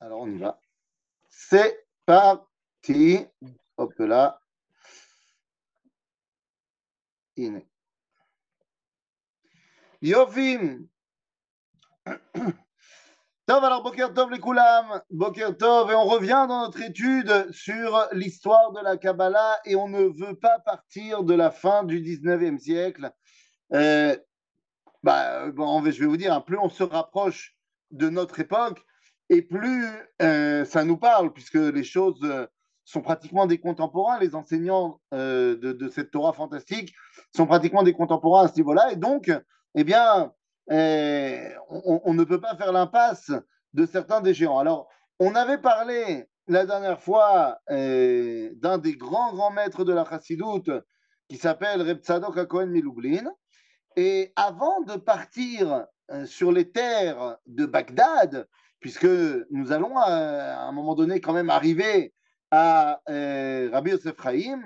Alors on y va. C'est parti. Hop là. הנה. יופי. Tov, alors Boker Tov les Koulam, Boker Tov, et on revient dans notre étude sur l'histoire de la Kabbalah et on ne veut pas partir de la fin du 19e siècle. Euh, bah, bon, je vais vous dire, hein, plus on se rapproche de notre époque et plus euh, ça nous parle, puisque les choses euh, sont pratiquement des contemporains, les enseignants euh, de, cette Torah fantastique sont pratiquement des contemporains à ce niveau-là, et donc, eh bien, on, ne peut pas faire l'impasse de certains des géants. Alors, on avait parlé la dernière fois d'un des grands grands maîtres de la Chassidoute qui s'appelle Reb Tzadok Akohen Miloublin, et avant de partir sur les terres de Bagdad, puisque nous allons à, euh, à un moment donné quand même arriver à euh, Rabbi Yosef Chaim,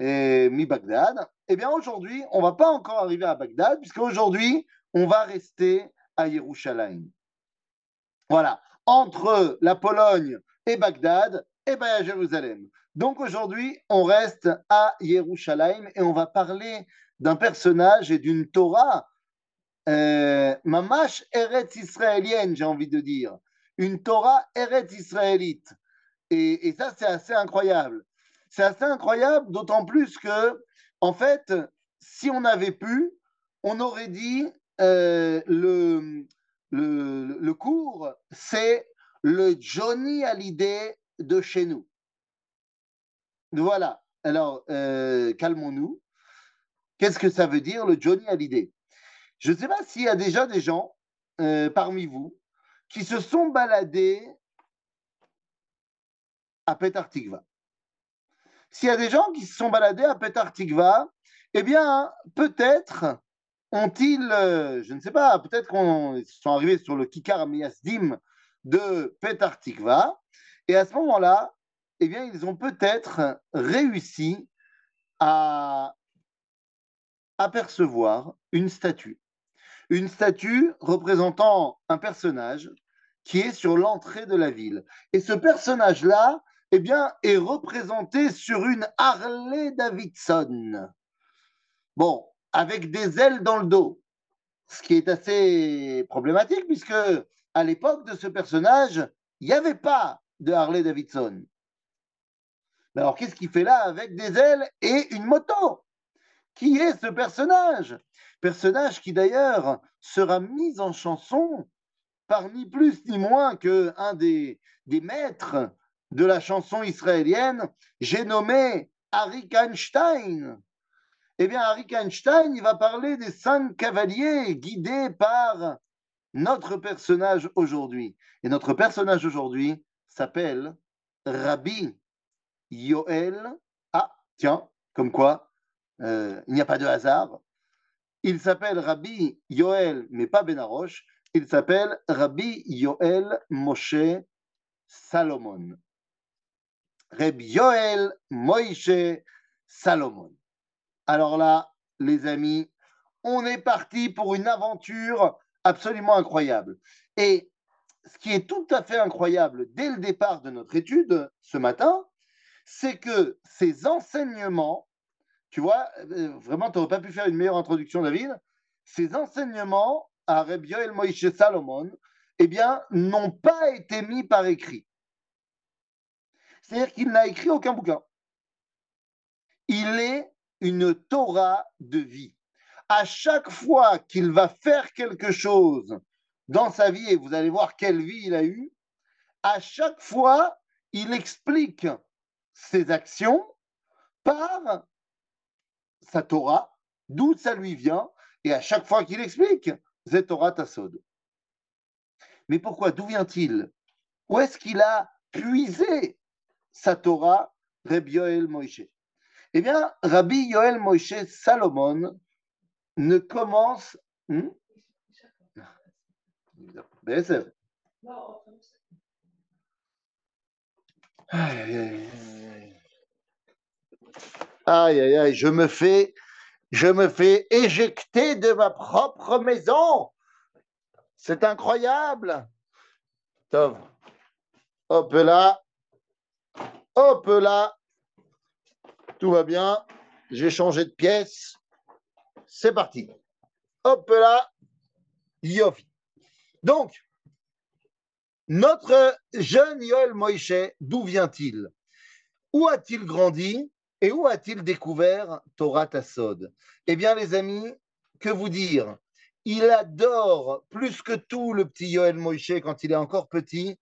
et mi-Bagdad, eh bien aujourd'hui, on va pas encore arriver à Bagdad, puisqu'aujourd'hui, on va rester à Yerushalayim. Voilà, entre la Pologne et Bagdad, et bien à Jérusalem. Donc aujourd'hui, on reste à Yerushalayim et on va parler d'un personnage et d'une Torah, mamash Eretz israélienne, j'ai envie de dire. Une Torah Eretz israélite. Et, ça, c'est assez incroyable. C'est assez incroyable, d'autant plus que, en fait, si on avait pu, on aurait dit euh, le, le, le, cours, c'est le Johnny Hallyday de chez nous. Voilà. Alors, euh, calmons-nous. Qu'est-ce que ça veut dire le Johnny Hallyday? Je ne sais pas s'il y a déjà des gens euh, parmi vous qui se sont baladés à Petar Tikva. S'il y a des gens qui se sont baladés à Petar Tikva, eh bien, peut-être ont-ils, euh, je ne sais pas, peut-être qu'ils sont arrivés sur le Kikar Miyasdim de Petar Tikva, et à ce moment-là, eh bien, ils ont peut-être réussi à apercevoir une statue. Une statue représentant un personnage qui est sur l'entrée de la ville. Et ce personnage-là, eh bien, est représenté sur une Harley Davidson. Bon, avec des ailes dans le dos, ce qui est assez problématique puisque à l'époque de ce personnage, il n'y avait pas de Harley Davidson. Alors, qu'est-ce qu'il fait là avec des ailes et une moto? Qui est ce personnage? Personnage qui d'ailleurs sera mis en chanson par ni plus ni moins qu'un des, des maîtres de la chanson israélienne, j'ai nommé Harry Einstein. Eh bien, Harry Einstein, il va parler des cinq cavaliers guidés par notre personnage aujourd'hui. Et notre personnage aujourd'hui s'appelle Rabbi Yoel. Ah, tiens, comme quoi, euh, il n'y a pas de hasard. Il s'appelle Rabbi Yoel, mais pas Benaroche. Il s'appelle Rabbi Yoel Moshe Salomon. Rabbi Yoel Moïse Salomon. Alors là, les amis, on est parti pour une aventure absolument incroyable. Et ce qui est tout à fait incroyable dès le départ de notre étude ce matin, c'est que ces enseignements, tu vois, euh, vraiment, tu n'aurais pas pu faire une meilleure introduction, David, ces enseignements à Rabbi Yoel Moïse Salomon, eh bien, n'ont pas été mis par écrit. C'est-à-dire qu'il n'a écrit aucun bouquin. Il est une Torah de vie. À chaque fois qu'il va faire quelque chose dans sa vie, et vous allez voir quelle vie il a eue, à chaque fois, il explique ses actions par Torah, d'où ça lui vient, et à chaque fois qu'il explique, c'est Torah Tassod. Mais pourquoi D'où vient-il? Où est-ce qu'il a puisé sa Torah, Rabbi Yoel Moïse? Eh bien, Rabbi Yoel Moïse Salomon ne commence. Hmm? Aïe, aïe, aïe, je me fais, éjecter de ma propre maison. C'est incroyable. Tov. Hop là. Hop là. Tout va bien. J'ai changé de pièce. C'est parti. Hop là. Yofi. Donc, notre jeune Yoel Moïse, d'où vient-il? Où a-t-il grandi? Et où a-t-il découvert Torah Tassod? Eh bien, les amis, que vous dire? Il adore plus que tout le petit Yoel Moïse quand il est encore petit,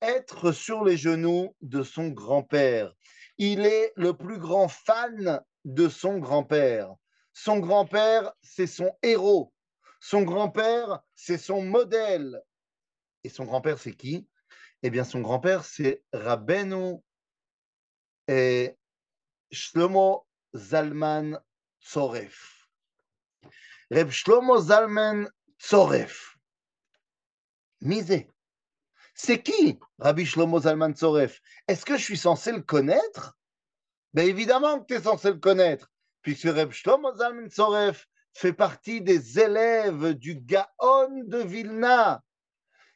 être sur les genoux de son grand-père. Il est le plus grand fan de son grand-père. Son grand-père, c'est son héros. Son grand-père, c'est son modèle. Et son grand-père, c'est qui? Eh bien, son grand-père, c'est Rabbeinu et Shlomo Zalman Tzoref. Reb Shlomo Zalman Tzoref. Misé. C'est qui Rabbi Shlomo Zalman Tzoref Est-ce que je suis censé le connaître? Ben évidemment que tu es censé le connaître, puisque Reb Shlomo Zalman Tzoref fait partie des élèves du Gaon de Vilna.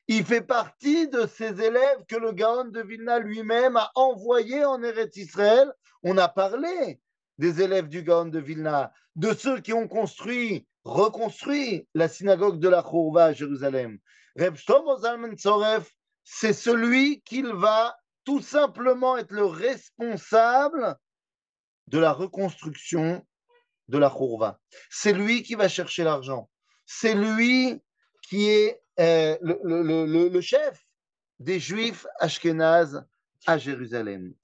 Il fait partie de ces élèves que le Gaon de Vilna lui-même a envoyés en Eretz Israël. On a parlé des élèves du Gaon de Vilna, de ceux qui ont construit, reconstruit la synagogue de la Chourva à Jérusalem. Reb c'est celui qui va tout simplement être le responsable de la reconstruction de la Khourva. C'est lui qui va chercher l'argent. C'est lui qui est euh, le, chef des Juifs ashkénazes à Jérusalem.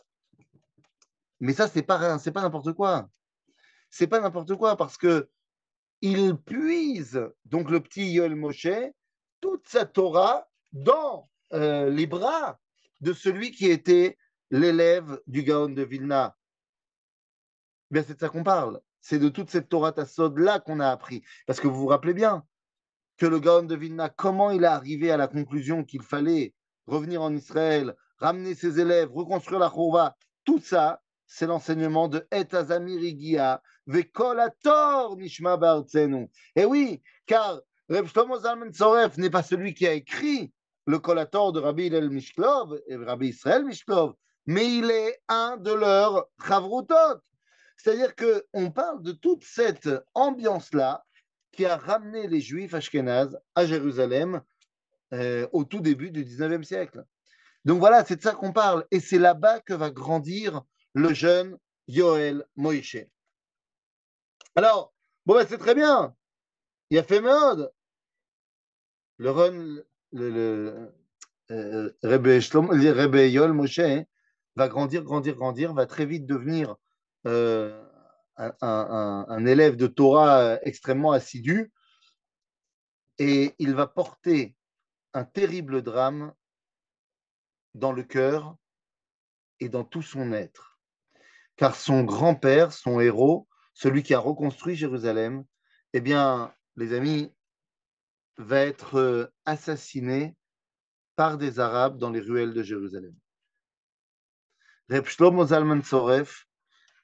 Mais ça, c'est pas, c'est pas n'importe quoi. C'est pas n'importe quoi parce que il puise, donc le petit Yoel Moshe, toute sa Torah dans euh, les bras de celui qui était l'élève du Gaon de Vilna. C'est de ça qu'on parle. C'est de toute cette Torah Tassod-là qu'on a appris. Parce que vous vous rappelez bien que le Gaon de Vilna, comment il est arrivé à la conclusion qu'il fallait revenir en Israël, ramener ses élèves, reconstruire la Chorva, tout ça, c'est l'enseignement de Et Azamirigia, Vekolator Nishma Bartzenu. Et oui, car Reb Shlomo Zalman Tzoref n'est pas celui qui a écrit le collator de Rabbi El Mishklov et Rabbi Israël Mishklov, mais il est un de leurs chavrutot. C'est-à-dire qu'on parle de toute cette ambiance-là qui a ramené les Juifs ashkénazes à Jérusalem euh, au tout début du 19e siècle. Donc voilà, c'est de ça qu'on parle. Et c'est là-bas que va grandir le jeune Yoel Moïse. Alors, bon, ben, c'est très bien. Il a fait mode. Le, le, le euh, Rebbe, Yol Moshe va grandir, grandir, grandir, va très vite devenir euh, un, élève de Torah extrêmement assidu et il va porter un terrible drame dans le cœur et dans tout son être. Car son grand-père, son héros, celui qui a reconstruit Jérusalem, eh bien, les amis, va être euh, assassiné par des Arabes dans les ruelles de Jérusalem. Reb Shlomo Soref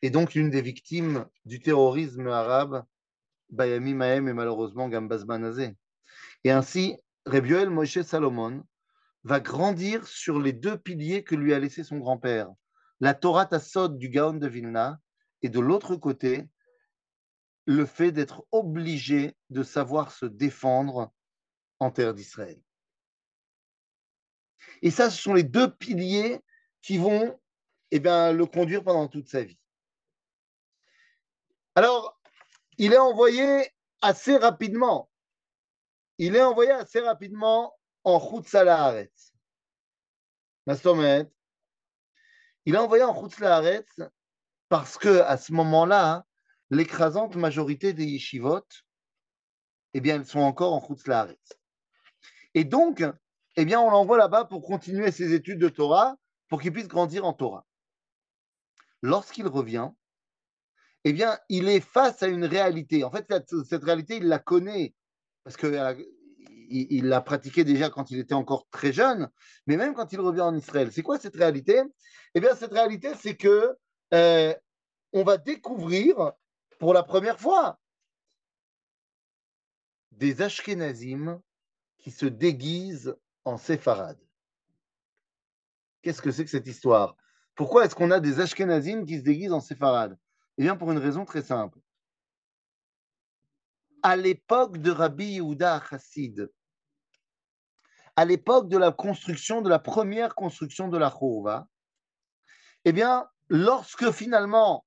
est donc l'une des victimes du terrorisme arabe, Bayami Mahem et malheureusement Gambaz Banazé. Et ainsi, Reb Yoel Moshe Salomon va grandir sur les deux piliers que lui a laissé son grand-père, la Torah Tassod du Gaon de Vilna, et de l'autre côté, le fait d'être obligé de savoir se défendre en terre d'Israël. Et ça, ce sont les deux piliers qui vont eh bien, le conduire pendant toute sa vie. Alors, il est envoyé assez rapidement. Il est envoyé assez rapidement en Chutz. Il est envoyé en Chutz parce que à ce moment-là, l'écrasante majorité des yeshivot, eh bien, elles sont encore en Chutz et donc, eh bien, on l'envoie là-bas pour continuer ses études de Torah, pour qu'il puisse grandir en Torah. Lorsqu'il revient, eh bien, il est face à une réalité. En fait, cette, réalité, il la connaît parce qu'il il l'a pratiquée déjà quand il était encore très jeune, mais même quand il revient en Israël. C'est quoi cette réalité? Eh bien, cette réalité, c'est que euh, on va découvrir pour la première fois des Ashkenazim qui se déguisent en séfarade. Qu'est-ce que c'est que cette histoire? Pourquoi est-ce qu'on a des Ashkenazim qui se déguisent en séfarades? Eh bien, pour une raison très simple. À l'époque de Rabbi Yehuda Chassid, à l'époque de la construction, de la première construction de la Chourva, eh bien, lorsque finalement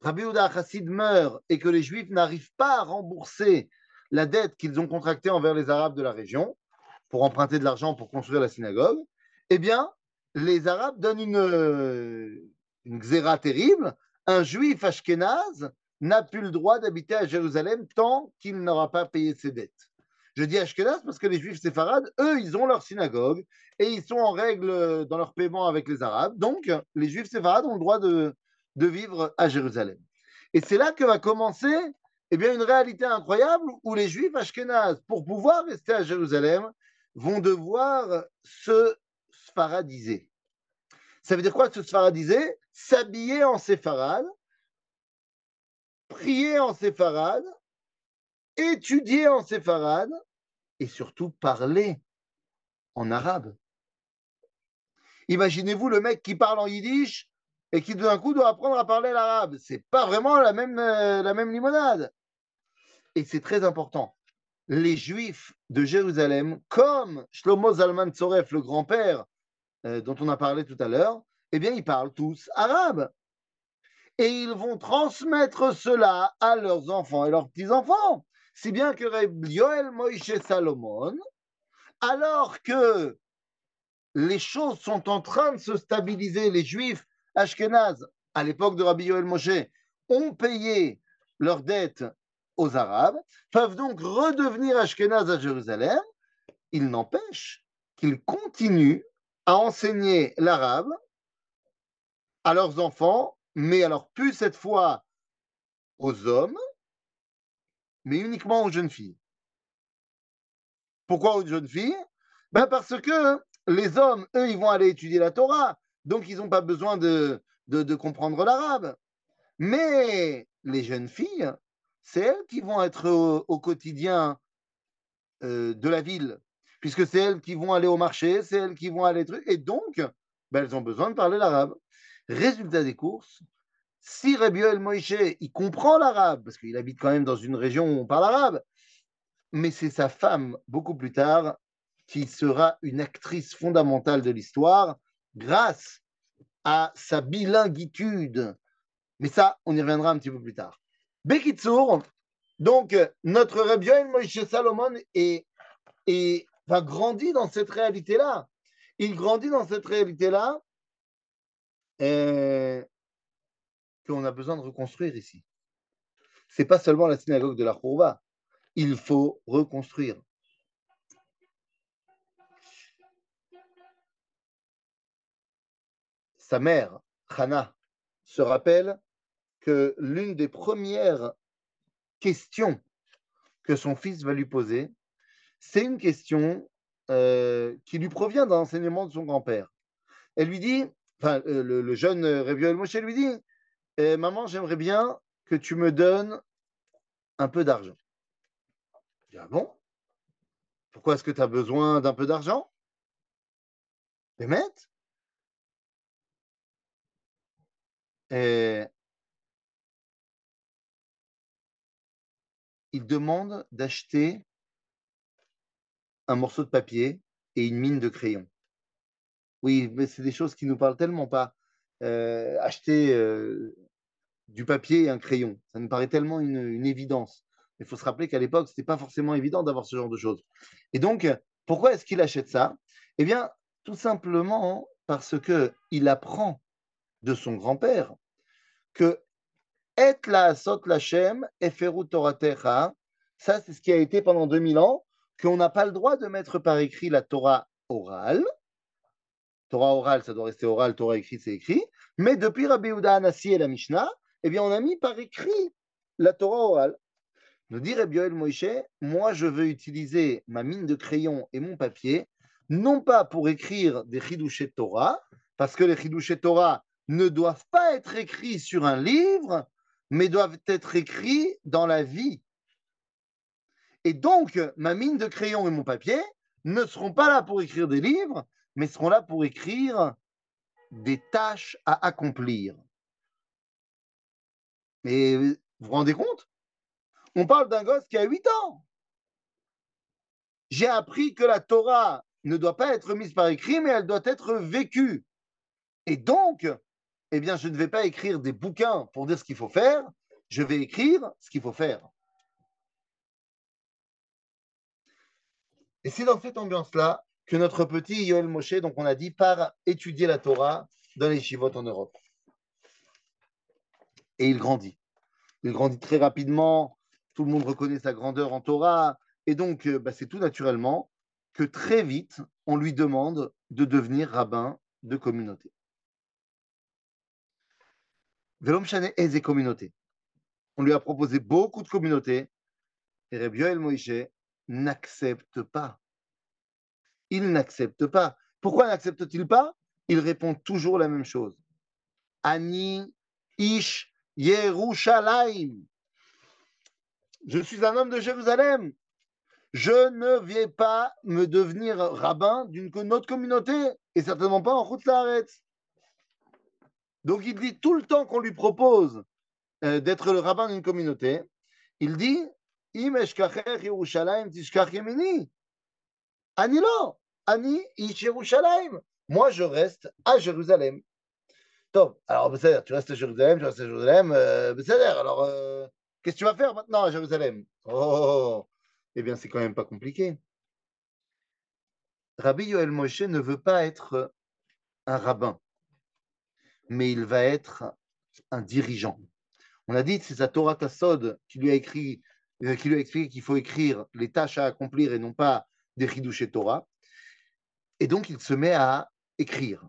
Rabbi Yehuda Chassid meurt et que les Juifs n'arrivent pas à rembourser la dette qu'ils ont contractée envers les Arabes de la région pour emprunter de l'argent pour construire la synagogue, eh bien, les Arabes donnent une, une xéra terrible. Un Juif ashkénaze n'a plus le droit d'habiter à Jérusalem tant qu'il n'aura pas payé ses dettes. Je dis Ashkenaz parce que les Juifs séfarades, eux, ils ont leur synagogue et ils sont en règle dans leur paiement avec les Arabes. Donc, les Juifs séfarades ont le droit de, de vivre à Jérusalem. Et c'est là que va commencer eh bien, une réalité incroyable où les Juifs ashkénazes, pour pouvoir rester à Jérusalem, vont devoir se sfaradiser. Ça veut dire quoi se sfaradiser S'habiller en séfarade, prier en séfarade, étudier en séfarade et surtout parler en arabe. Imaginez-vous le mec qui parle en yiddish et qui d'un coup doit apprendre à parler l'arabe. C'est pas vraiment la même, euh, limonade. Et c'est très important. Les Juifs de Jérusalem, comme Shlomo Zalman Tzoref, le grand-père euh, dont on a parlé tout à l'heure, eh bien, ils parlent tous arabe. Et ils vont transmettre cela à leurs enfants et leurs petits-enfants. Si bien que Yoel Moïse Salomon, alors que les choses sont en train de se stabiliser, les Juifs Ashkenaz, à l'époque de Rabbi Yoel Moshe, ont payé leurs dettes aux Arabes, peuvent donc redevenir Ashkenaz à Jérusalem. Il n'empêche qu'ils continuent à enseigner l'arabe à leurs enfants, mais alors plus cette fois aux hommes, mais uniquement aux jeunes filles. Pourquoi aux jeunes filles? Ben Parce que les hommes, eux, ils vont aller étudier la Torah, donc ils n'ont pas besoin de, de, comprendre l'arabe. Mais les jeunes filles, c'est elles qui vont être au, quotidien euh, de la ville, puisque c'est elles qui vont aller au marché, c'est elles qui vont aller... Et donc, ben, elles ont besoin de parler l'arabe. Résultat des courses, si Rabbi El Moïse, il comprend l'arabe, parce qu'il habite quand même dans une région où on parle arabe, mais c'est sa femme, beaucoup plus tard, qui sera une actrice fondamentale de l'histoire grâce à sa bilinguitude. Mais ça, on y reviendra un petit peu plus tard. Bekitsour, donc notre Rabbi El Moïse Salomon est, va grandir dans cette réalité-là. Il grandit dans cette réalité-là. Et qu'on a besoin de reconstruire ici. C'est pas seulement la synagogue de la Khourba. Il faut reconstruire. Sa mère, Hana, se rappelle que l'une des premières questions que son fils va lui poser, c'est une question euh, qui lui provient d'un enseignement de son grand-père. Elle lui dit, enfin, euh, le, jeune Réviol Moshe lui dit maman, j'aimerais bien que tu me donnes un peu d'argent. Je dis, ah bon? Pourquoi est-ce que tu as besoin d'un peu d'argent? Mettre Et il demande d'acheter un morceau de papier et une mine de crayon. Oui, mais c'est des choses qui nous parlent tellement pas. Euh, acheter euh, du papier et un crayon. Ça me paraît tellement une, évidence. Il faut se rappeler qu'à l'époque, ce n'était pas forcément évident d'avoir ce genre de choses. Et donc, pourquoi est-ce qu'il achète ça? Eh bien, tout simplement parce qu'il apprend de son grand-père que et la sot eferu toratecha, ça c'est ce qui a été pendant 2000 ans, qu'on n'a pas le droit de mettre par écrit la Torah orale. Torah orale, ça doit rester oral, Torah écrit, c'est écrit. Mais depuis Rabbi Yehuda Anassi et la Mishnah, eh bien, on a mis par écrit la Torah orale. Nous dit Rabbi Yoel Moïse, moi, je veux utiliser ma mine de crayon et mon papier, non pas pour écrire des chidouchés Torah, parce que les chidouchés Torah ne doivent pas être écrits sur un livre, mais doivent être écrits dans la vie. Et donc, ma mine de crayon et mon papier ne seront pas là pour écrire des livres, mais seront là pour écrire des tâches à accomplir. Mais vous vous rendez compte? On parle d'un gosse qui a 8 ans. J'ai appris que la Torah ne doit pas être mise par écrit, mais elle doit être vécue. Et donc, eh bien, je ne vais pas écrire des bouquins pour dire ce qu'il faut faire, je vais écrire ce qu'il faut faire. Et c'est dans cette ambiance-là que notre petit Yoel Moshe, donc on a dit, part étudier la Torah dans les chivotes en Europe. Et il grandit. Il grandit très rapidement, tout le monde reconnaît sa grandeur en Torah, et donc euh, bah, c'est tout naturellement que très vite, on lui demande de devenir rabbin de communauté. Velom et communautés. On lui a proposé beaucoup de communautés, et Rabbi Yoel Moïse n'accepte pas. Il n'accepte pas. Pourquoi n'accepte-t-il pas? Il répond toujours la même chose. Ani Ish Yerushalayim. Je suis un homme de Jérusalem. Je ne vais pas me devenir rabbin d'une autre communauté et certainement pas en route Donc il dit tout le temps qu'on lui propose euh, d'être le rabbin d'une communauté, il dit Moi, je reste à Jérusalem. Alors, tu restes à Jérusalem, tu restes à Jérusalem. Alors, qu'est-ce que tu vas faire maintenant à Jérusalem eh bien, c'est quand même pas compliqué. Rabbi Yoel Moshe ne veut pas être un rabbin, mais il va être un dirigeant. On a dit, c'est sa Torah Tassod qui lui a écrit, qui lui a expliqué qu'il faut écrire les tâches à accomplir et non pas des et Torah. Et donc, il se met à écrire.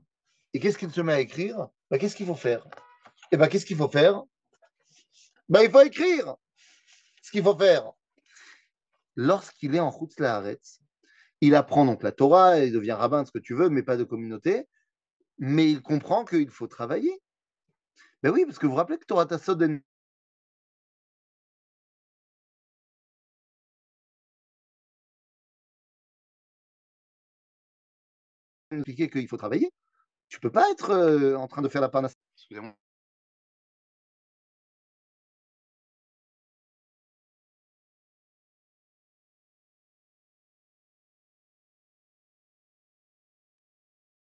Et qu'est-ce qu'il se met à écrire? Bah, Qu'est-ce qu'il faut faire? Eh bien, qu'est-ce qu'il faut faire? Bah, Il faut écrire ce qu'il faut faire. Lorsqu'il est en route Haaretz, il apprend donc la Torah, il devient rabbin, ce que tu veux, mais pas de communauté. Mais il comprend qu'il faut travailler. Ben oui, parce que vous vous rappelez que Torah Tassod expliquer qu'il faut travailler. Tu peux pas être euh, en train de faire la panne. Excusez-moi.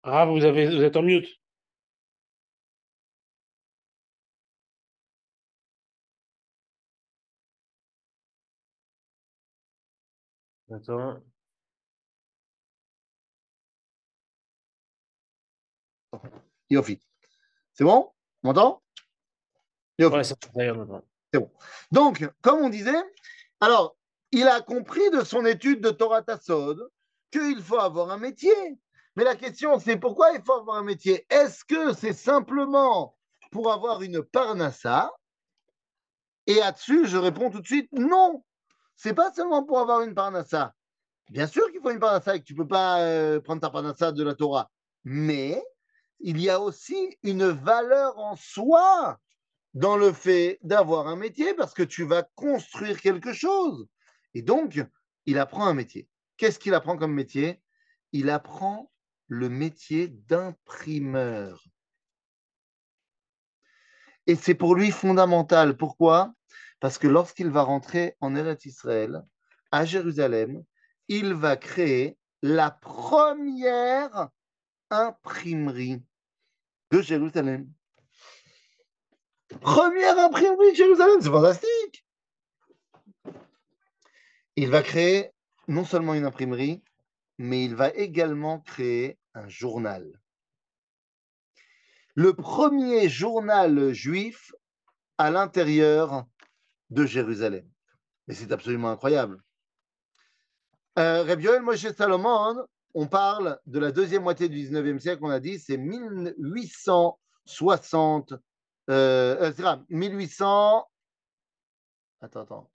Ah, vous, avez, vous êtes en mute. Attends. Yofi. C'est bon? On m'entend? Ouais, c'est bon. Donc, comme on disait, alors, il a compris de son étude de Torah Tassod qu'il faut avoir un métier. Mais la question, c'est pourquoi il faut avoir un métier? Est-ce que c'est simplement pour avoir une parnassa? Et là-dessus, je réponds tout de suite non. C'est pas seulement pour avoir une parnassa. Bien sûr qu'il faut une parnassa et que tu ne peux pas euh, prendre ta parnassa de la Torah. Mais il y a aussi une valeur en soi dans le fait d'avoir un métier parce que tu vas construire quelque chose. Et donc, il apprend un métier. Qu'est-ce qu'il apprend comme métier? Il apprend le métier d'imprimeur. Et c'est pour lui fondamental. Pourquoi? Parce que lorsqu'il va rentrer en Eretz Israël, à Jérusalem, il va créer la première imprimerie de Jérusalem. Première imprimerie de Jérusalem, c'est fantastique. Il va créer non seulement une imprimerie, mais il va également créer un journal. Le premier journal juif à l'intérieur de Jérusalem. Mais c'est absolument incroyable. Euh, Rabbi Moshe Salomon on parle de la deuxième moitié du 19e siècle, on a dit, c'est 1860, euh, 1800, euh, attends, attends,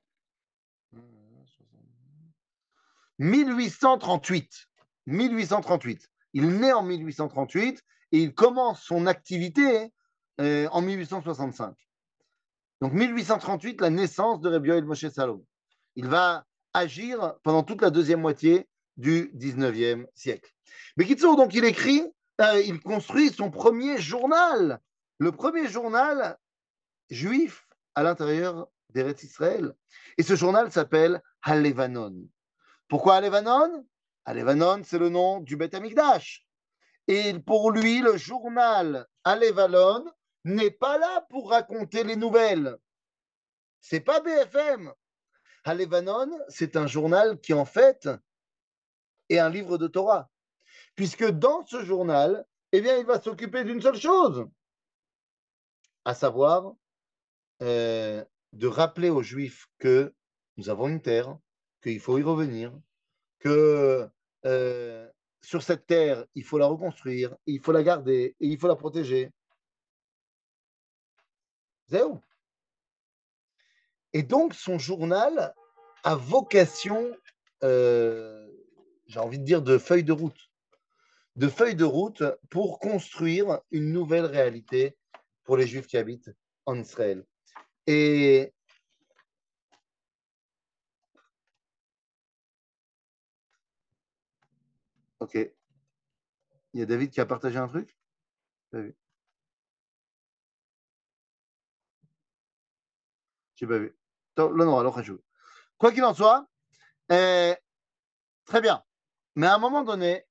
1838, 1838. Il naît en 1838 et il commence son activité euh, en 1865. Donc 1838, la naissance de Rabbi Moshe Salom. Il va agir pendant toute la deuxième moitié du 19e siècle. Mais Kitsour, donc il écrit euh, il construit son premier journal, le premier journal juif à l'intérieur d'Eretz Israël. Et ce journal s'appelle Halevanon. Pourquoi Halevanon? Halevanon, c'est le nom du Beth Amikdash. Et pour lui, le journal Halevanon n'est pas là pour raconter les nouvelles. C'est pas BFM. Halevanon, c'est un journal qui en fait est un livre de Torah. Puisque dans ce journal, eh bien, il va s'occuper d'une seule chose, à savoir euh, de rappeler aux Juifs que nous avons une terre, qu'il faut y revenir, que euh, sur cette terre, il faut la reconstruire, il faut la garder et il faut la protéger. Zéro. Et donc, son journal a vocation, euh, j'ai envie de dire, de feuille de route. De feuille de route pour construire une nouvelle réalité pour les Juifs qui habitent en Israël. Et Ok. Il y a David qui a partagé un truc? Pas vu. J'ai pas vu. Non, alors Quoi qu'il en soit, euh, très bien. Mais à un moment donné,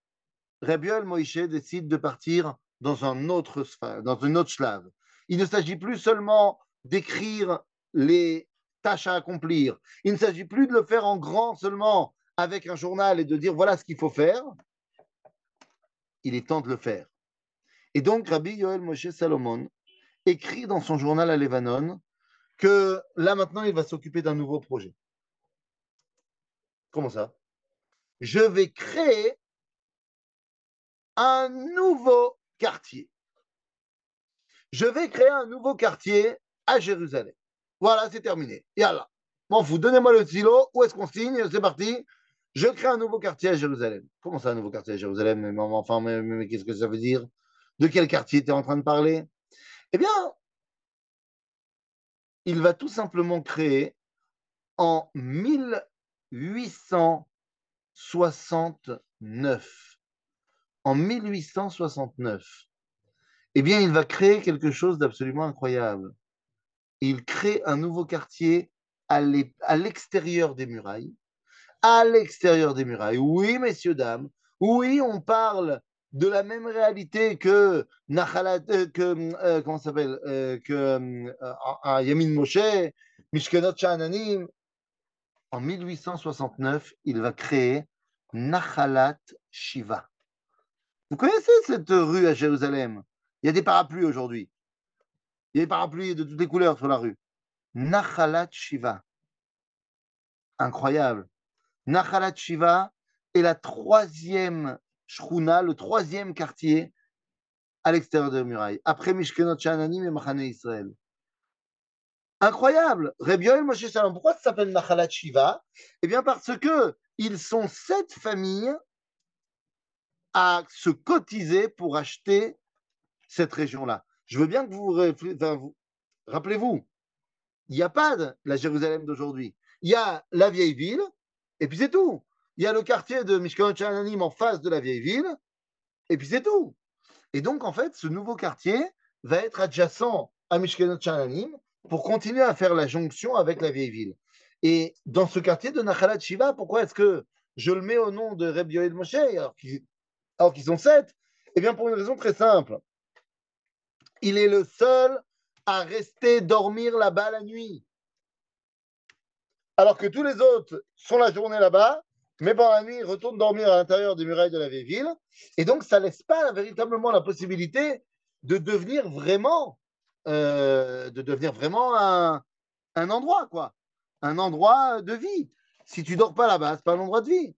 Rebiol Moïse décide de partir dans un autre dans une autre slave. Il ne s'agit plus seulement d'écrire les tâches à accomplir. Il ne s'agit plus de le faire en grand seulement avec un journal et de dire voilà ce qu'il faut faire. Il est temps de le faire. Et donc, Rabbi Yoel Moshe Salomon écrit dans son journal à Lebanon que là maintenant, il va s'occuper d'un nouveau projet. Comment ça? Je vais créer un nouveau quartier je vais créer un nouveau quartier à Jérusalem. Voilà, c'est terminé. Yallah. M'en fous, donnez-moi le stylo. Où est-ce qu'on signe? C'est parti. Je crée un nouveau quartier à Jérusalem. Comment ça, un nouveau quartier à Jérusalem? Mais, Enfin, mais, qu'est-ce que ça veut dire? De quel quartier tu es en train de parler? Eh bien, il va tout simplement créer en 1869. En 1869 eh bien, il va créer quelque chose d'absolument incroyable. Il crée un nouveau quartier à l'extérieur des murailles. À l'extérieur des murailles. Oui, messieurs, dames. Oui, on parle de la même réalité que Nachalat, euh, que euh, comment s'appelle, euh, que Yamin Moshe, Mishkenot Sha'ananim. En 1869, il va créer Nachalat Shiva. Vous connaissez cette rue à Jérusalem? Il y a des parapluies aujourd'hui. Il y a des parapluies de toutes les couleurs sur la rue. Nachalat Shiva. Incroyable. Nachalat Shiva est la troisième shruna, le troisième quartier à l'extérieur des murailles, après Mishkenot Shananim et Machane Israël. Incroyable. Moshe Shalom. Pourquoi ça s'appelle Nachalat Shiva? Eh bien, parce que ils sont sept familles à se cotiser pour acheter cette région-là. Je veux bien que vous, vous rappelez-vous, il n'y a pas la Jérusalem d'aujourd'hui. Il y a la vieille ville, et puis c'est tout. Il y a le quartier de Mishkan Chananim en face de la vieille ville, et puis c'est tout. Et donc, en fait, ce nouveau quartier va être adjacent à Mishkan Chananim pour continuer à faire la jonction avec la vieille ville. Et dans ce quartier de Nachalat Shiva, pourquoi est-ce que je le mets au nom de Reb Yoel Moshe alors qu'ils sont sept? Eh bien, pour une raison très simple. Il est le seul à rester dormir là-bas la nuit. Alors que tous les autres sont la journée là-bas, mais pendant la nuit, ils retournent dormir à l'intérieur des murailles de la vieille ville. Et donc, ça ne laisse pas véritablement la possibilité de devenir vraiment, euh, de devenir vraiment un, un, endroit, quoi. Un endroit de vie. Si tu dors pas là-bas, ce n'est pas un endroit de vie.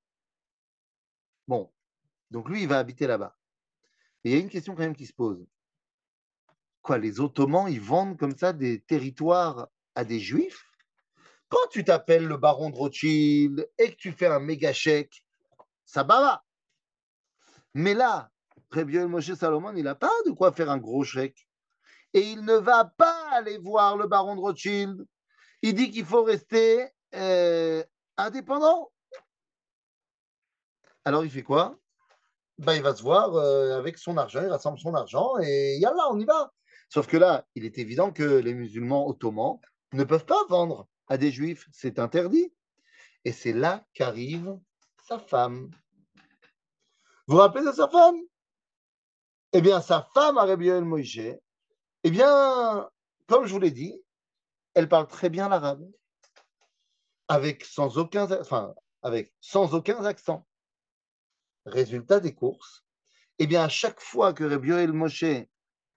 Bon. Donc, lui, il va habiter là-bas. Et il y a une question quand même qui se pose les Ottomans, ils vendent comme ça des territoires à des juifs? Quand tu t'appelles le baron de Rothschild et que tu fais un méga chèque, ça va. Mais là, Rabbi Moshe Salomon, il n'a pas de quoi faire un gros chèque. Et il ne va pas aller voir le baron de Rothschild. Il dit qu'il faut rester euh, indépendant. Alors il fait quoi? Bah, il va se voir euh, avec son argent, il rassemble son argent et yallah, on y va. Sauf que là, il est évident que les musulmans ottomans ne peuvent pas vendre à des juifs, c'est interdit. Et c'est là qu'arrive sa femme. Vous vous rappelez de sa femme? Eh bien, sa femme, Arabiel Moïse, eh bien, comme je vous l'ai dit, elle parle très bien l'arabe, avec sans aucun, accent. Résultat des courses, eh bien, à chaque fois que Rabbi El Moshe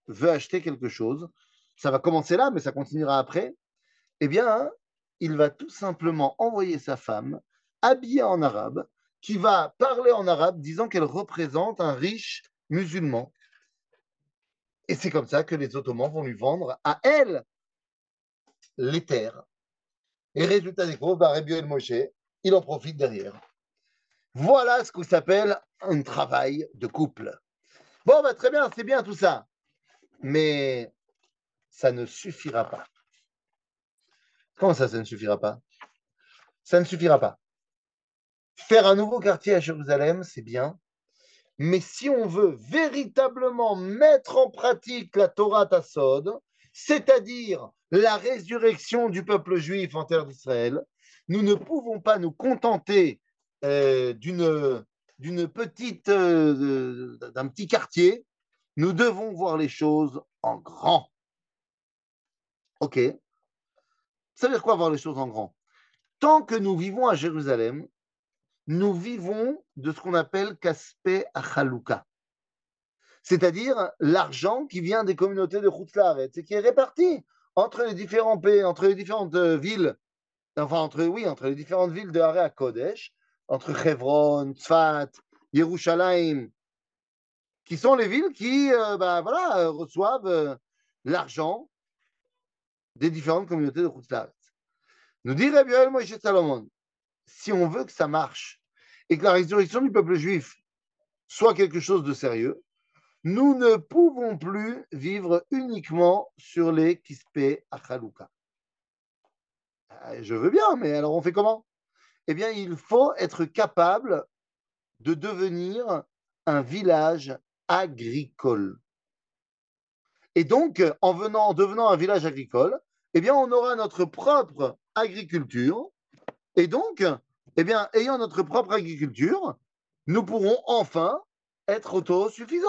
veut acheter quelque chose, ça va commencer là, mais ça continuera après, eh bien, il va tout simplement envoyer sa femme, habillée en arabe, qui va parler en arabe, disant qu'elle représente un riche musulman. Et c'est comme ça que les Ottomans vont lui vendre à elle les terres. Et résultat des courses, bah, El Moshe, il en profite derrière. Voilà ce qu'on s'appelle un travail de couple. Bon, bah, très bien, c'est bien tout ça. Mais ça ne suffira pas. Comment ça, ça ne suffira pas? Ça ne suffira pas. Faire un nouveau quartier à Jérusalem, c'est bien. Mais si on veut véritablement mettre en pratique la Torah Tassod, c'est-à-dire la résurrection du peuple juif en terre d'Israël, nous ne pouvons pas nous contenter euh, d'une petite euh, d'un petit quartier. Nous devons voir les choses en grand. Ok. Ça veut dire quoi voir les choses en grand? Tant que nous vivons à Jérusalem, nous vivons de ce qu'on appelle Kaspe Achaluka c'est-à-dire l'argent qui vient des communautés de Khutzlaret et qui est réparti entre les différents pays, entre les différentes euh, villes, enfin entre oui, entre les différentes villes de Hare Kodesh, entre Hebron, Tzfat, Yerushalayim, qui sont les villes qui euh, bah, voilà, euh, reçoivent l'argent des différentes communautés de Khutzlaret. Nous dit Rabbi Moshe Salomon, si on veut que ça marche et que la résurrection du peuple juif soit quelque chose de sérieux, nous ne pouvons plus vivre uniquement sur les Kispe Achaluka. Euh, je veux bien, mais alors on fait comment? Eh bien, il faut être capable de devenir un village agricole. Et donc, en, en devenant un village agricole, eh bien, on aura notre propre agriculture. Et donc, eh bien, ayant notre propre agriculture, nous pourrons enfin être autosuffisants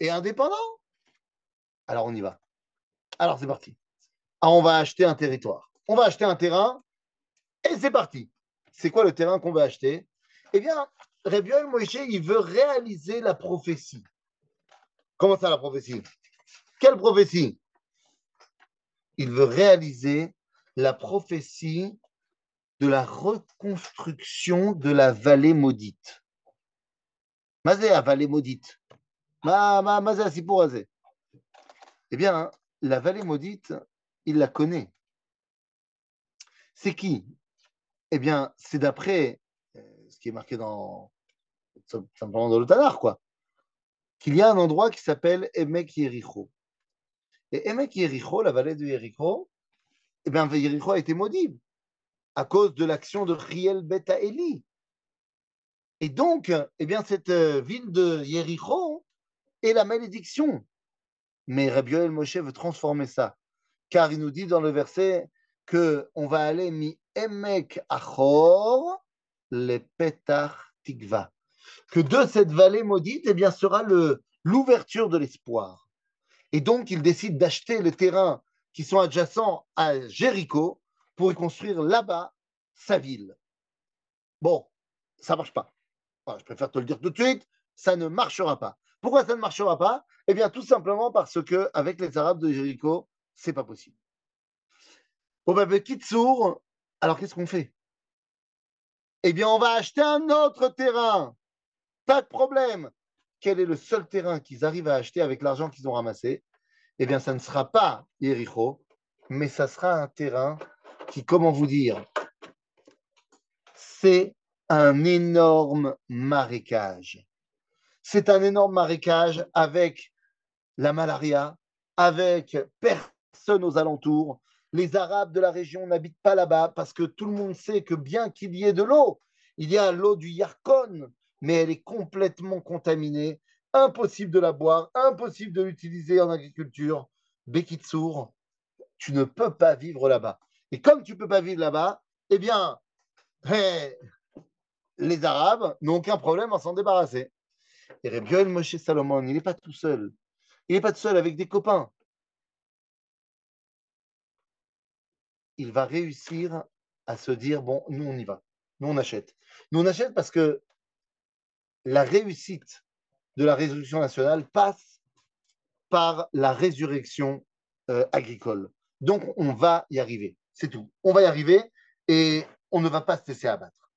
et indépendant. Alors on y va. Alors c'est parti. Ah, on va acheter un territoire. On va acheter un terrain et c'est parti. C'est quoi le terrain qu'on va acheter? Eh bien, Rébiol Moïse, il veut réaliser la prophétie. Comment ça la prophétie? Quelle prophétie? Il veut réaliser la prophétie de la reconstruction de la vallée maudite. Mazé à vallée maudite. Eh bien, la vallée maudite, il la connaît. C'est qui? Eh bien, c'est d'après euh, ce qui est marqué dans simplement dans le Tanar, quoi. Qu'il y a un endroit qui s'appelle Emek Yericho. Et Emek Yericho, la vallée de Yericho, eh bien, Yericho a été maudit à cause de l'action de Riel Beta Eli. Et donc, eh bien, cette euh, ville de Yericho, et la malédiction. Mais Rabbi Yoel Moshe veut transformer ça, car il nous dit dans le verset que on va aller mi emek achor le petach tikva, que de cette vallée maudite, eh bien, sera le l'ouverture de l'espoir. Et donc, il décide d'acheter les terrains qui sont adjacents à Jéricho pour construire là-bas sa ville. Bon, ça marche pas. je préfère te le dire tout de suite, ça ne marchera pas. Pourquoi ça ne marchera pas? Eh bien, tout simplement parce que avec les Arabes de Jéricho, c'est pas possible. Bon, ben, Kitsour, alors qu'est-ce qu'on fait? Eh bien, on va acheter un autre terrain. Pas de problème. Quel est le seul terrain qu'ils arrivent à acheter avec l'argent qu'ils ont ramassé? Eh bien, ça ne sera pas Jéricho, mais ça sera un terrain qui, comment vous dire, c'est un énorme marécage. C'est un énorme marécage avec la malaria, avec personne aux alentours. Les Arabes de la région n'habitent pas là-bas parce que tout le monde sait que bien qu'il y ait de l'eau, il y a l'eau du Yarkon, mais elle est complètement contaminée, impossible de la boire, impossible de l'utiliser en agriculture. Bekitsour, tu ne peux pas vivre là-bas. Et comme tu ne peux pas vivre là-bas, eh bien, eh, les Arabes n'ont aucun problème à s'en débarrasser. Et Rabbi Moshe Salomon, il n'est pas tout seul. Il n'est pas tout seul avec des copains. Il va réussir à se dire, bon, nous on y va, nous on achète. Nous on achète parce que la réussite de la résolution nationale passe par la résurrection euh, agricole. Donc on va y arriver, c'est tout. On va y arriver et on ne va pas se laisser abattre.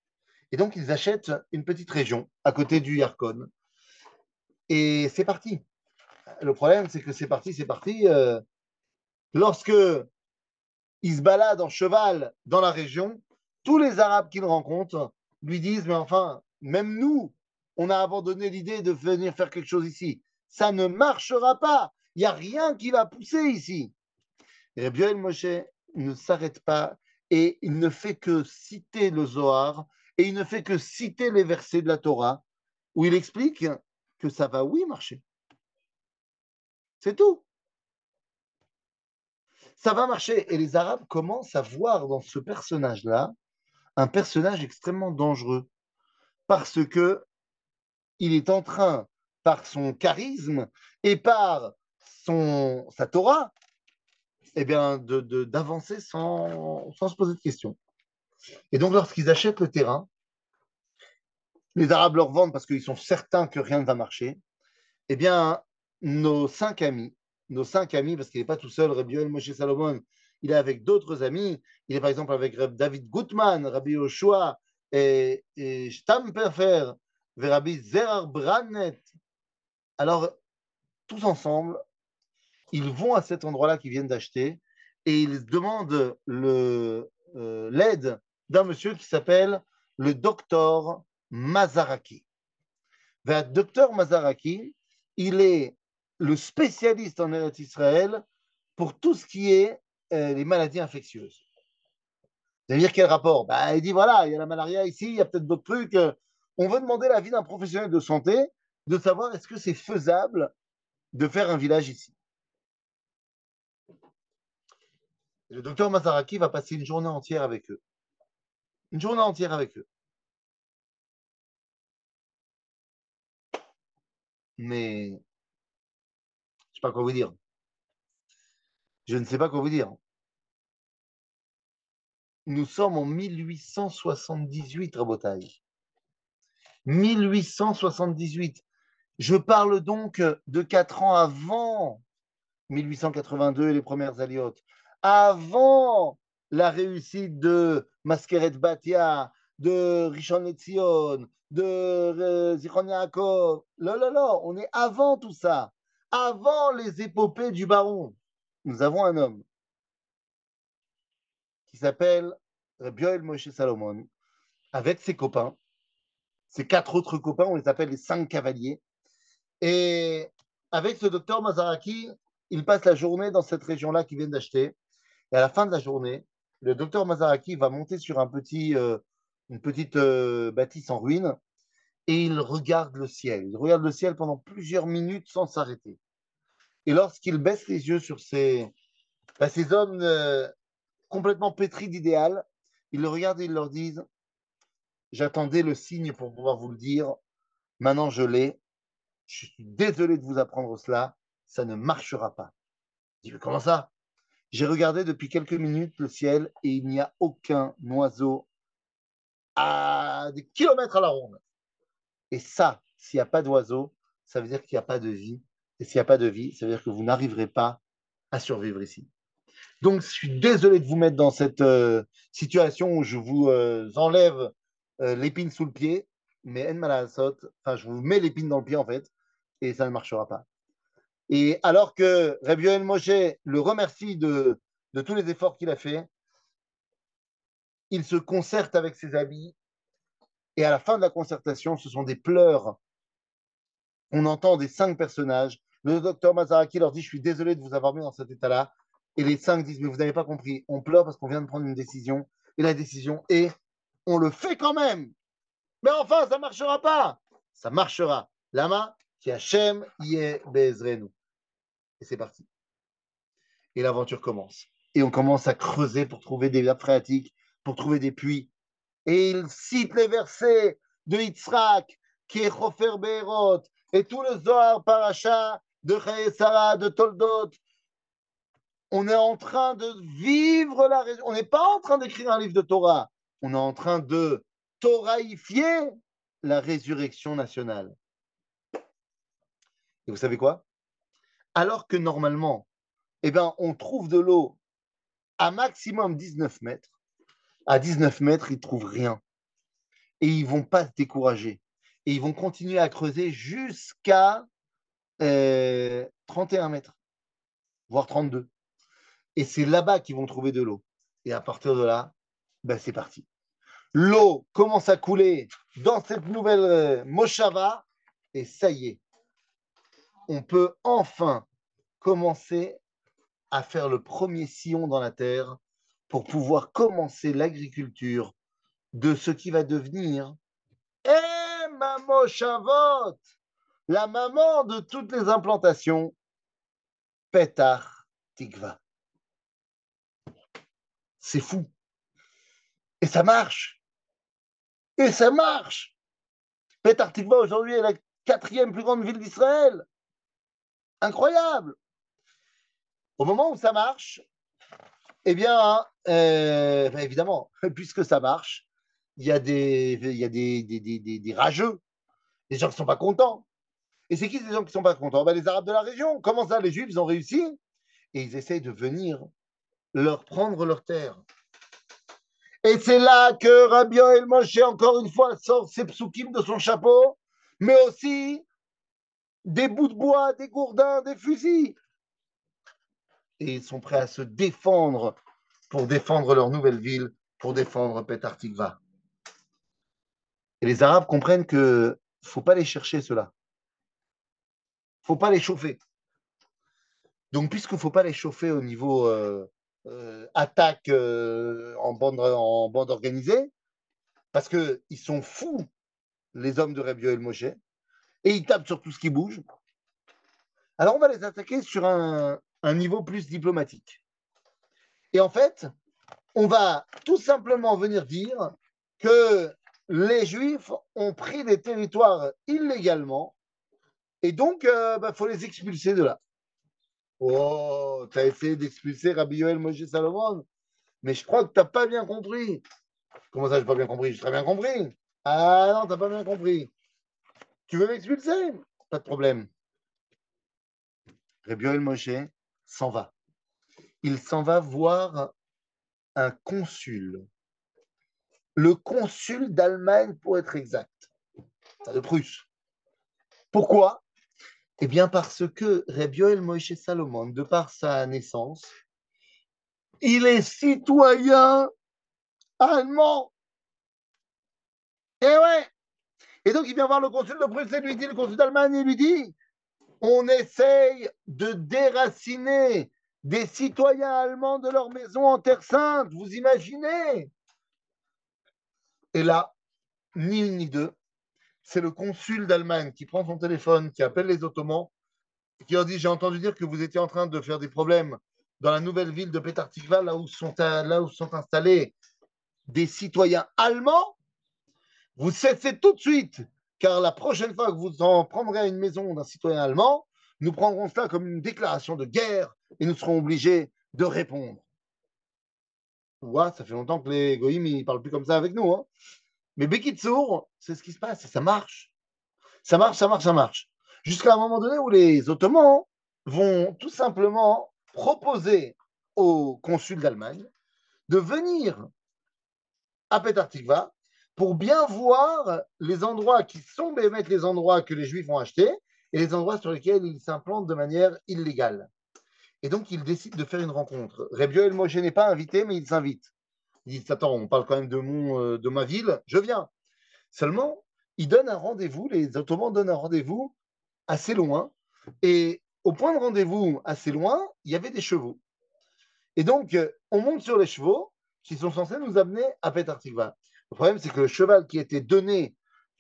Et donc ils achètent une petite région à côté du Yarkon. Et c'est parti. Le problème, c'est que c'est parti, c'est parti. Euh, lorsque il se balade en cheval dans la région, tous les Arabes qu'il rencontre lui disent, mais enfin, même nous, on a abandonné l'idée de venir faire quelque chose ici. Ça ne marchera pas. Il n'y a rien qui va pousser ici. Rabbi Moshe ne s'arrête pas et il ne fait que citer le Zohar et il ne fait que citer les versets de la Torah où il explique que ça va, oui, marcher. C'est tout ça va marcher. Et les Arabes commencent à voir dans ce personnage-là un personnage extrêmement dangereux parce que il est en train, par son charisme et par son, sa Torah, eh bien, d'avancer de, sans, sans se poser de questions. Et donc, lorsqu'ils achètent le terrain, les Arabes leur vendent parce qu'ils sont certains que rien ne va marcher. Eh bien, nos cinq amis nos cinq amis, parce qu'il n'est pas tout seul, Rabbi Yoel Moshe Salomon, il est avec d'autres amis. Il est par exemple avec David Gutman, Rabbi Yoshua et, et Stamperfer, Rabbi Zerar Branet. Alors, tous ensemble, ils vont à cet endroit-là qu'ils viennent d'acheter et ils demandent euh, l'aide d'un monsieur qui s'appelle le docteur Mazaraki. Le docteur Mazaraki, il est le spécialiste en Israël pour tout ce qui est euh, les maladies infectieuses. cest à dire quel rapport? Bah, Il dit voilà, il y a la malaria ici, il y a peut-être d'autres trucs. Euh, on veut demander l'avis d'un professionnel de santé de savoir est-ce que c'est faisable de faire un village ici. Le docteur Mazaraki va passer une journée entière avec eux. Une journée entière avec eux. Mais pas quoi vous dire. Je ne sais pas quoi vous dire. Nous sommes en 1878, Rabotaille. 1878. Je parle donc de quatre ans avant 1882 et les premières aliotes. Avant la réussite de Maskeret Batia, de Rishon Lezion, de euh, Zichron Yaakov. Là, là, là, on est avant tout ça avant les épopées du baron, nous avons un homme qui s'appelle Bioel Moshe Salomon, avec ses copains, ses quatre autres copains, on les appelle les cinq cavaliers. Et avec ce docteur Mazaraki, il passe la journée dans cette région-là qu'ils viennent d'acheter. Et à la fin de la journée, le docteur Mazaraki va monter sur un petit, euh, une petite euh, bâtisse en ruine et il regarde le ciel. Il regarde le ciel pendant plusieurs minutes sans s'arrêter. Et lorsqu'il baisse les yeux sur ces, bah, hommes euh, complètement pétris d'idéal, il le regarde et il leur dit J'attendais le signe pour pouvoir vous le dire. Maintenant, je l'ai. Je suis désolé de vous apprendre cela. Ça ne marchera pas. Je dis Mais comment ça? J'ai regardé depuis quelques minutes le ciel et il n'y a aucun oiseau à des kilomètres à la ronde. Et ça, s'il n'y a pas d'oiseau, ça veut dire qu'il n'y a pas de vie et s'il n'y a pas de vie, ça veut dire que vous n'arriverez pas à survivre ici. Donc, je suis désolé de vous mettre dans cette euh, situation où je vous euh, enlève euh, l'épine sous le pied, mais en enfin, je vous mets l'épine dans le pied en fait, et ça ne marchera pas. Et alors que Rabbi El Moshe le remercie de, tous les efforts qu'il a fait, il se concerte avec ses amis, et à la fin de la concertation, ce sont des pleurs. On entend des cinq personnages le docteur Mazaraki leur dit Je suis désolé de vous avoir mis dans cet état-là. Et les cinq disent Mais vous n'avez pas compris, on pleure parce qu'on vient de prendre une décision. Et la décision est On le fait quand même. Mais enfin, ça ne marchera pas. ça marchera. Lama, qui Hachem yé bezrenu. Et c'est parti. Et l'aventure commence. Et on commence à creuser pour trouver des nappes phréatiques, pour trouver des puits. Et il cite les versets de Yitzhak, qui est Chofer Be'erot, et tout le Zohar Paracha de Sarah, de Toldot. On est en train de vivre la On n'est pas en train d'écrire un livre de Torah. On est en train de Torahifier la résurrection nationale. Et vous savez quoi? Alors que normalement, eh ben, on trouve de l'eau à maximum 19 mètres. À 19 mètres, ils ne trouvent rien. Et ils ne vont pas se décourager. Et ils vont continuer à creuser jusqu'à 31 euh, mètres, voire 32. Et c'est là-bas qu'ils vont trouver de l'eau. Et à partir de là, ben c'est parti. L'eau commence à couler dans cette nouvelle euh, Moshava, et ça y est, on peut enfin commencer à faire le premier sillon dans la terre pour pouvoir commencer l'agriculture de ce qui va devenir eh, maman la maman de toutes les implantations, Petar Tikva. C'est fou. Et ça marche. Et ça marche. Petar Tikva aujourd'hui est la quatrième plus grande ville d'Israël. Incroyable. Au moment où ça marche, eh bien, euh, ben évidemment, puisque ça marche, il y a des, y a des, des, des, des rageux, des gens qui ne sont pas contents. Et c'est qui ces gens qui ne sont pas contents? Ben, Les Arabes de la région. Comment ça, les Juifs, ils ont réussi? Et ils essayent de venir leur prendre leur terre. Et c'est là que Rabbi El Moshe, encore une fois, sort ses psukim de son chapeau, mais aussi des bouts de bois, des gourdins, des fusils. Et ils sont prêts à se défendre pour défendre leur nouvelle ville, pour défendre Petar Tikva. Et les Arabes comprennent qu'il ne faut pas les chercher, cela. Faut pas les chauffer. Donc, puisqu'il faut pas les chauffer au niveau euh, euh, attaque euh, en, bande, en bande organisée, parce qu'ils sont fous, les hommes de Rabbi El Moshe, et ils tapent sur tout ce qui bouge. Alors on va les attaquer sur un, niveau plus diplomatique. Et en fait, on va tout simplement venir dire que les Juifs ont pris des territoires illégalement et donc il euh, bah, faut les expulser de là. Oh, tu as essayé d'expulser Rabbi Yoel Moshe Salomon, mais je crois que tu n'as pas bien compris. Comment ça, je n'ai pas bien compris? J'ai très bien compris. Ah non, tu n'as pas bien compris. Tu veux m'expulser Pas de problème. Rabbi Moshe s'en va. Il s'en va voir un consul. Le consul d'Allemagne, pour être exact. De Prusse. Pourquoi? Eh bien, parce que Rabbi Moshe Salomon, de par sa naissance, il est citoyen allemand. Eh ouais et donc, il vient voir le consul de Bruxelles, lui dit, le consul d'Allemagne, il lui dit, on essaye de déraciner des citoyens allemands de leur maison en Terre Sainte, vous imaginez? Et là, ni une ni deux, c'est le consul d'Allemagne qui prend son téléphone, qui appelle les Ottomans, qui leur dit, j'ai entendu dire que vous étiez en train de faire des problèmes dans la nouvelle ville de Petartikva, là où sont, là où sont installés des citoyens allemands vous cessez tout de suite, car la prochaine fois que vous en prendrez à une maison d'un citoyen allemand, nous prendrons cela comme une déclaration de guerre et nous serons obligés de répondre. Ouais, ça fait longtemps que les goïms ne parlent plus comme ça avec nous. Hein. Mais Bekitsour, c'est ce qui se passe ça marche. Ça marche, ça marche, ça marche. Jusqu'à un moment donné où les Ottomans vont tout simplement proposer au consul d'Allemagne de venir à Petartikva pour bien voir les endroits qui sont mettre les endroits que les Juifs ont achetés et les endroits sur lesquels ils s'implantent de manière illégale. Et donc, ils décident de faire une rencontre. Rebio El Moshe n'est pas invité, mais il s'invite. Il dit Attends, on parle quand même de, mon, euh, de ma ville, je viens. Seulement, il donne un rendez-vous, les Ottomans donnent un rendez-vous assez loin. Et au point de rendez-vous assez loin, il y avait des chevaux. Et donc, on monte sur les chevaux qui sont censés nous amener à Petartikva. Le problème, c'est que le cheval qui était donné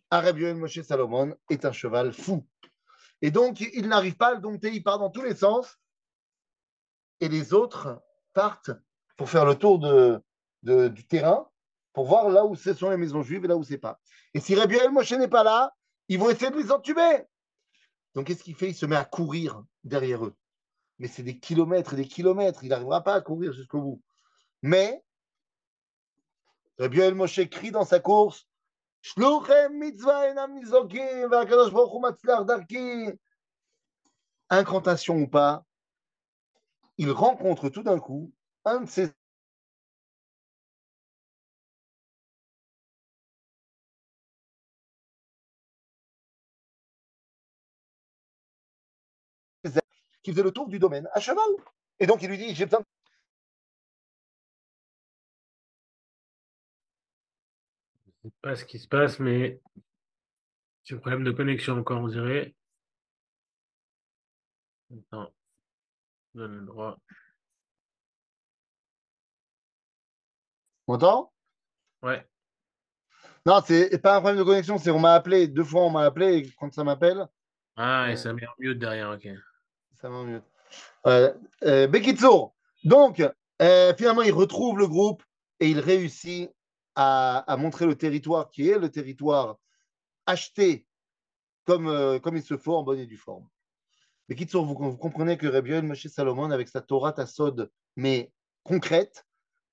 Rabbi Yoel Moshe Salomon est un cheval fou. Et donc, il n'arrive pas à le dompter, il part dans tous les sens. Et les autres partent pour faire le tour de- du terrain, pour voir là où ce sont les maisons juives et là où c'est pas. Et si Rabbi Yoel Moshe n'est pas là, ils vont essayer de les entuber. Donc, qu'est-ce qu'il fait? Il se met à courir derrière eux. Mais c'est des kilomètres et des kilomètres. Il n'arrivera pas à courir jusqu'au bout. Mais, Rabbi Yoel Moshe crie dans sa course. Incantation ou pas, il rencontre tout d'un coup un de ses qui faisait le tour du domaine à cheval. Et donc il lui dit J'ai besoin de sais pas ce qui se passe, mais c'est un problème de connexion encore, on dirait. Attends. Donne le droit. m'entends? Ouais. Non, c'est pas un problème de connexion, c'est on m'a appelé, deux fois on m'a appelé, et quand ça m'appelle, Ah, et ça met en mute derrière, ok. ça va mieux. Euh, euh, Bekitsour. Donc, euh, finalement, il retrouve le groupe et il réussit à, montrer le territoire qui est le territoire acheté comme, euh, comme il se faut en bonne et due forme. Bekitsour, vous, vous comprenez que Rabbi Moshe Salomon, avec sa Torah Tassod, mais concrète,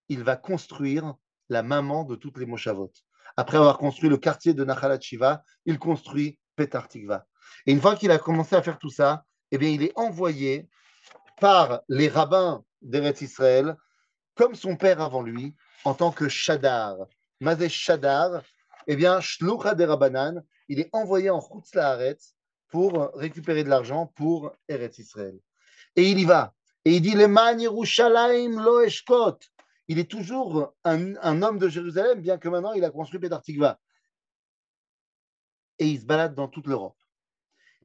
il va construire la maman de toutes les Moshavot. Après avoir construit le quartier de Nachalat Shiva, il construit Petar Tikva. Et une fois qu'il a commencé à faire tout ça, eh bien, il est envoyé par les rabbins d'Eretz Israël, comme son père avant lui, en tant que Shadar. Mazé Shadar, eh bien, Shlucha de Rabbanan, il est envoyé en Chutz pour récupérer de l'argent pour Eretz Israël. Et il y va. Et il dit Leman Yerushalayim lo eshkot. Il est toujours un, homme de Jérusalem, bien que maintenant il a construit Petar Tikva. Et il se balade dans toute l'Europe.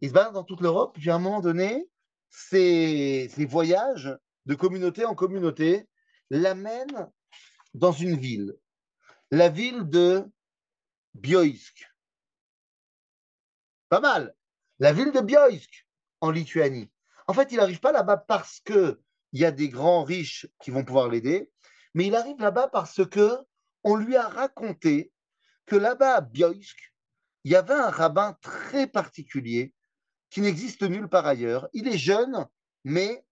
Il se balade dans toute l'Europe, puis à un moment donné, ces, ces voyages de communauté en communauté l'amènent dans une ville, la ville de Bioïsk. Pas mal. La ville de Bioïsk, en Lituanie. En fait, il n'arrive pas là-bas parce que il y a des grands riches qui vont pouvoir l'aider, mais il arrive là-bas parce que on lui a raconté que là-bas à Bioïsk, il y avait un rabbin très particulier qui n'existe nulle part ailleurs. Il est jeune, mais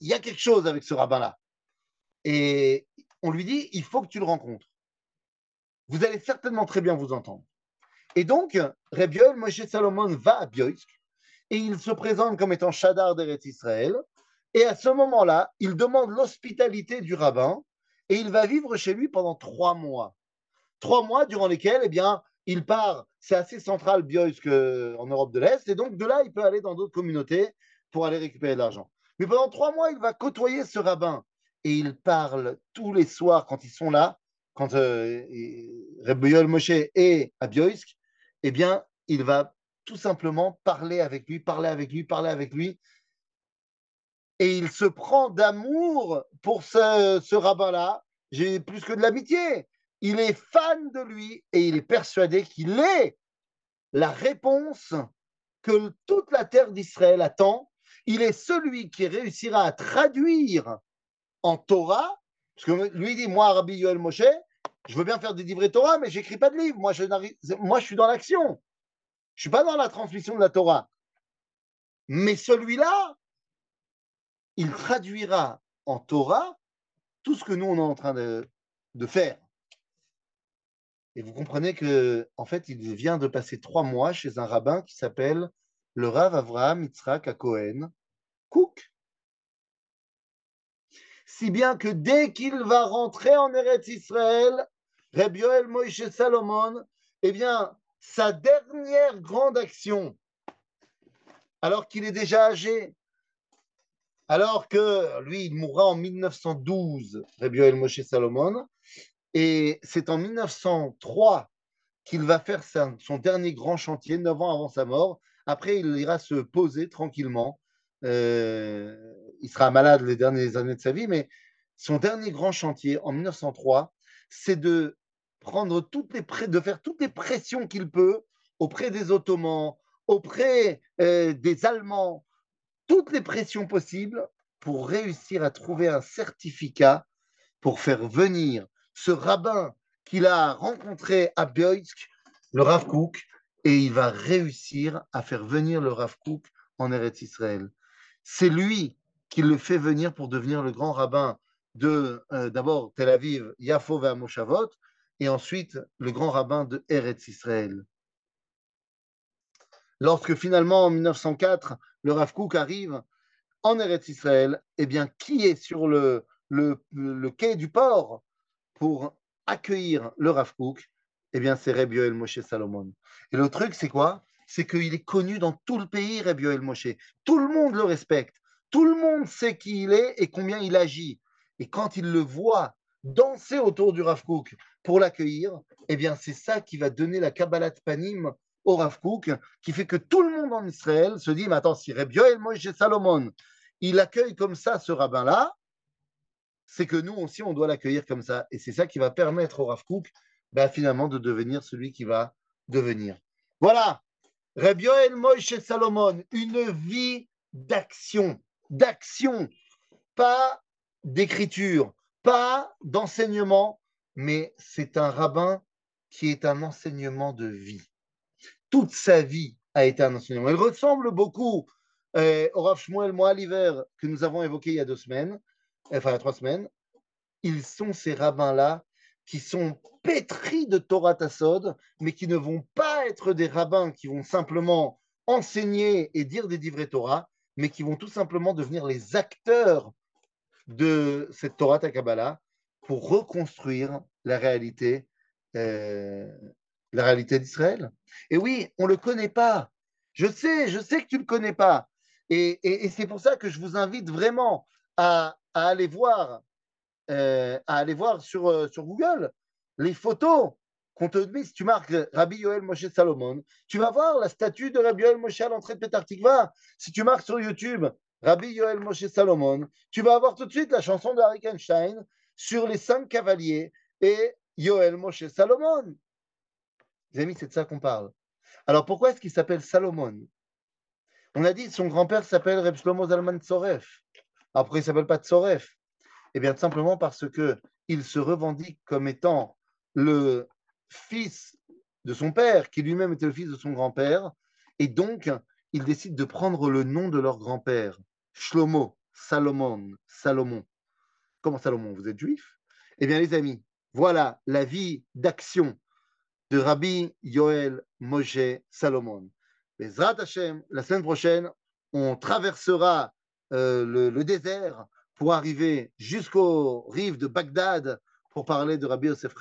il y a quelque chose avec ce rabbin-là. Et on lui dit, il faut que tu le rencontres. Vous allez certainement très bien vous entendre. Et donc, Rabbi Yoel Moshe Salomon va à Bioïsk et il se présente comme étant Shadar d'Eretz Israël. Et à ce moment-là, il demande l'hospitalité du rabbin et il va vivre chez lui pendant trois mois. Trois mois durant lesquels, eh bien, il part, c'est assez central Bioïsk euh, en Europe de l'Est, et donc de là, il peut aller dans d'autres communautés pour aller récupérer de l'argent. Mais pendant trois mois, il va côtoyer ce rabbin et il parle tous les soirs quand ils sont là, quand euh, Yoel Moshe est à Bioïsk, eh bien, il va tout simplement parler avec lui, parler avec lui, parler avec lui. Et il se prend d'amour pour ce, ce rabbin-là. J'ai plus que de l'amitié. Il est fan de lui et il est persuadé qu'il est la réponse que toute la terre d'Israël attend. Il est celui qui réussira à traduire en Torah, parce que lui dit, moi, Rabbi Yoel Moshe, je veux bien faire des livrets Torah, mais j'écris pas de livres. Moi, je, moi, je suis dans l'action. Je suis pas dans la transmission de la Torah. Mais celui-là, il traduira en Torah tout ce que nous, on est en train de, de faire. Et vous comprenez que, en fait, il vient de passer trois mois chez un rabbin qui s'appelle le Rav Avraham Yitzhak à Cohen, Cook. Si bien que dès qu'il va rentrer en Eretz Israël, Rabbi Yoel Moïse Salomon, eh bien, sa dernière grande action, alors qu'il est déjà âgé, alors que lui, il mourra en 1912, Rabbi Yoel Moshe Salomon, et c'est en 1903 qu'il va faire son dernier grand chantier, neuf ans avant sa mort. Après, il ira se poser tranquillement. Euh, il sera malade les dernières années de sa vie, mais son dernier grand chantier en 1903, c'est de prendre toutes les de faire toutes les pressions qu'il peut auprès des Ottomans, auprès euh, des Allemands, toutes les pressions possibles pour réussir à trouver un certificat pour faire venir ce rabbin qu'il a rencontré à Bioïsk, le Rav Kook, et il va réussir à faire venir le Rav Kook en Eretz Israël. C'est lui qui le fait venir pour devenir le grand rabbin de euh, d'abord Tel Aviv, Yafo et Moshavot, et ensuite le grand rabbin de Eretz Israël. Lorsque finalement en 1904, le Rav Kook arrive en Eretz Israël, eh bien, qui est sur le, quai du port pour accueillir le Rav Kook? Eh bien, c'est Rabbi Yoel Moshe Salomon. Et le truc, c'est quoi? C'est qu'il est connu dans tout le pays, Rabbi Yoel Moshe. Tout le monde le respecte. Tout le monde sait qui il est et combien il agit. Et quand il le voit danser autour du Rav Kook pour l'accueillir, eh bien, c'est ça qui va donner la Kabbalat Panim au Rav Kook, qui fait que tout le monde en Israël se dit, mais attends, si Rabbi Yoel Moshe Salomon, il accueille comme ça ce rabbin-là, c'est que nous aussi, on doit l'accueillir comme ça. Et c'est ça qui va permettre au Rav Kook, ben, finalement, de devenir celui qui va devenir. Voilà, Rabbi Yoel Moshe Salomon, une vie d'action, d'action, pas d'écriture, pas d'enseignement, mais c'est un rabbin qui est un enseignement de vie. Toute sa vie a été un enseignement. Il ressemble beaucoup euh, au Rav Shmuel l'hiver que nous avons évoqué il y a deux semaines, enfin il y a trois semaines. Ils sont ces rabbins-là qui sont pétris de Torah Tassod, mais qui ne vont pas être des rabbins qui vont simplement enseigner et dire des divrei Torah, mais qui vont tout simplement devenir les acteurs de cette Torah Takabala pour reconstruire la réalité, euh, la réalité d'Israël. Et oui, on ne le connaît pas. Je sais, je sais que tu ne le connais pas. Et, c'est pour ça que je vous invite vraiment à, aller voir, euh, à aller voir sur, euh, sur Google les photos qu'on te met. Si tu marques Rabbi Yoel Moshe Salomon, tu vas voir la statue de Rabbi Yoel Moshe à l'entrée de Petar Si tu marques sur YouTube Rabbi Yoel Moshe Salomon, tu vas avoir tout de suite la chanson de Harry Einstein sur les cinq cavaliers et Yoel Moshe Salomon. Les amis, c'est de ça qu'on parle. Alors pourquoi est-ce qu'il s'appelle Salomon? On a dit son grand-père s'appelle Reb Shlomo Zalman Tzoref. Après, il ne s'appelle pas Tzoref. Eh bien, simplement parce que il se revendique comme étant le fils de son père, qui lui-même était le fils de son grand-père, et donc il décide de prendre le nom de leur grand-père. Shlomo, Salomon, Salomon. Comment Salomon Vous êtes juif? Eh bien, les amis, voilà la vie d'action de Rabbi Yoel Moshe Salomon. Bezrat Hashem, la semaine prochaine, on traversera euh, le, désert pour arriver jusqu'aux rives de Bagdad pour parler de Rabbi Yosef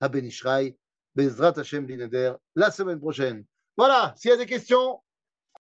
à Ben Ishraï. Bezrat Hashem Bineder, la semaine prochaine. Voilà, s'il y a des questions,